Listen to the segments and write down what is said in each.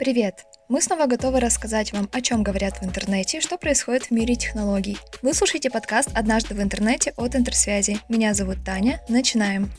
Привет! Мы снова готовы рассказать вам, о чем говорят в интернете и что происходит в мире технологий. Вы слушаете подкаст «Однажды в интернете» от Интерсвязи. Меня зовут Таня. Начинаем.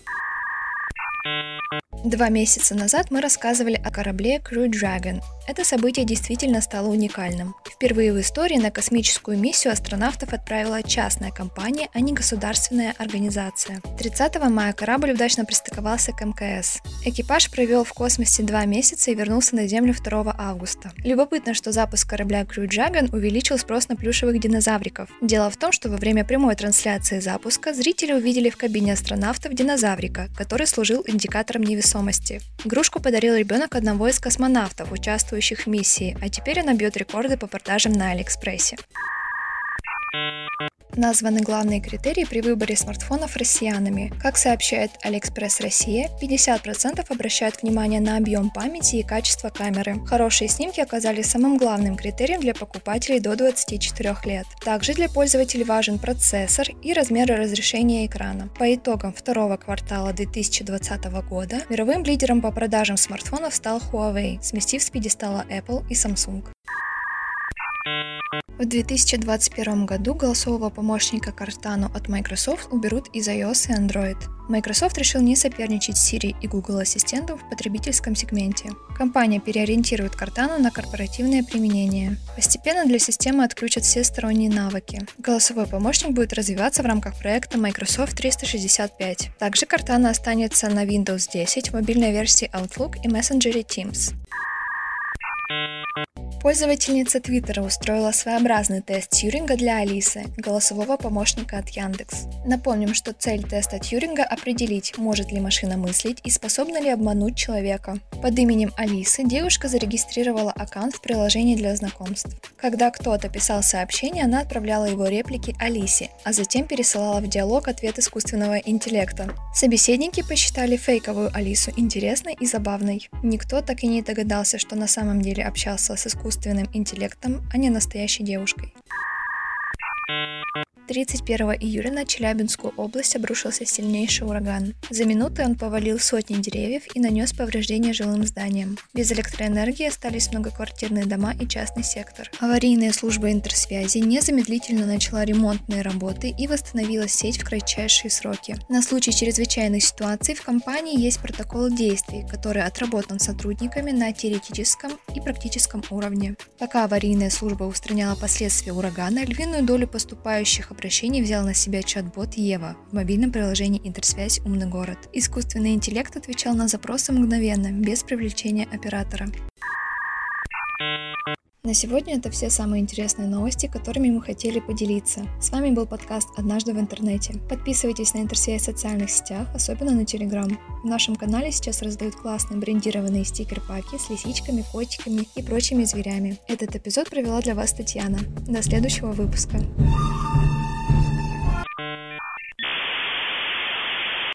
Два месяца назад мы рассказывали о корабле Crew Dragon. Это событие действительно стало уникальным. Впервые в истории на космическую миссию астронавтов отправила частная компания, а не государственная организация. 30 мая корабль удачно пристыковался к МКС. Экипаж провел в космосе два месяца и вернулся на Землю 2 августа. Любопытно, что запуск корабля Crew Dragon увеличил спрос на плюшевых динозавриков. Дело в том, что во время прямой трансляции запуска зрители увидели в кабине астронавтов динозаврика, который служил индикатором невесомости. Игрушку подарил ребенок одного из космонавтов, участвующих в миссии, а теперь она бьет рекорды по продажам на Алиэкспрессе. Названы главные критерии при выборе смартфонов россиянами. Как сообщает Алиэкспресс Россия, 50% обращают внимание на объем памяти и качество камеры. Хорошие снимки оказались самым главным критерием для покупателей до 24 лет. Также для пользователей важен процессор и размеры разрешения экрана. По итогам второго квартала 2020 года мировым лидером по продажам смартфонов стал Huawei, сместив с пьедестала Apple и Samsung. В 2021 году голосового помощника Cortana от Microsoft уберут из iOS и Android. Microsoft решил не соперничать с Siri и Google Ассистентом в потребительском сегменте. Компания переориентирует Cortana на корпоративное применение. Постепенно для системы отключат все сторонние навыки. Голосовой помощник будет развиваться в рамках проекта Microsoft 365. Также Cortana останется на Windows 10, в мобильной версии Outlook и мессенджере Teams. Пользовательница Твиттера устроила своеобразный тест Тьюринга для Алисы, голосового помощника от Яндекс. Напомним, что цель теста Тьюринга – определить, может ли машина мыслить и способна ли обмануть человека. Под именем Алисы девушка зарегистрировала аккаунт в приложении для знакомств. Когда кто-то писал сообщение, она отправляла его реплики Алисе, а затем пересылала в диалог ответ искусственного интеллекта. Собеседники посчитали фейковую Алису интересной и забавной. Никто так и не догадался, что на самом деле общался с искусственным искусственным интеллектом, а не настоящей девушкой. 31 июля на Челябинскую область обрушился сильнейший ураган. За минуты он повалил сотни деревьев и нанес повреждения жилым зданиям. Без электроэнергии остались многоквартирные дома и частный сектор. Аварийная служба интерсвязи незамедлительно начала ремонтные работы и восстановила сеть в кратчайшие сроки. На случай чрезвычайной ситуации в компании есть протокол действий, который отработан сотрудниками на теоретическом и практическом уровне. Пока аварийная служба устраняла последствия урагана, львиную долю поступающих обращений взял на себя чат-бот Ева в мобильном приложении «Интерсвязь. Умный город». Искусственный интеллект отвечал на запросы мгновенно, без привлечения оператора. На сегодня это все самые интересные новости, которыми мы хотели поделиться. С вами был подкаст «Однажды в интернете». Подписывайтесь на интерсвязь в социальных сетях, особенно на Телеграм. В нашем канале сейчас раздают классные брендированные стикер-паки с лисичками, котиками и прочими зверями. Этот эпизод провела для вас Татьяна. До следующего выпуска.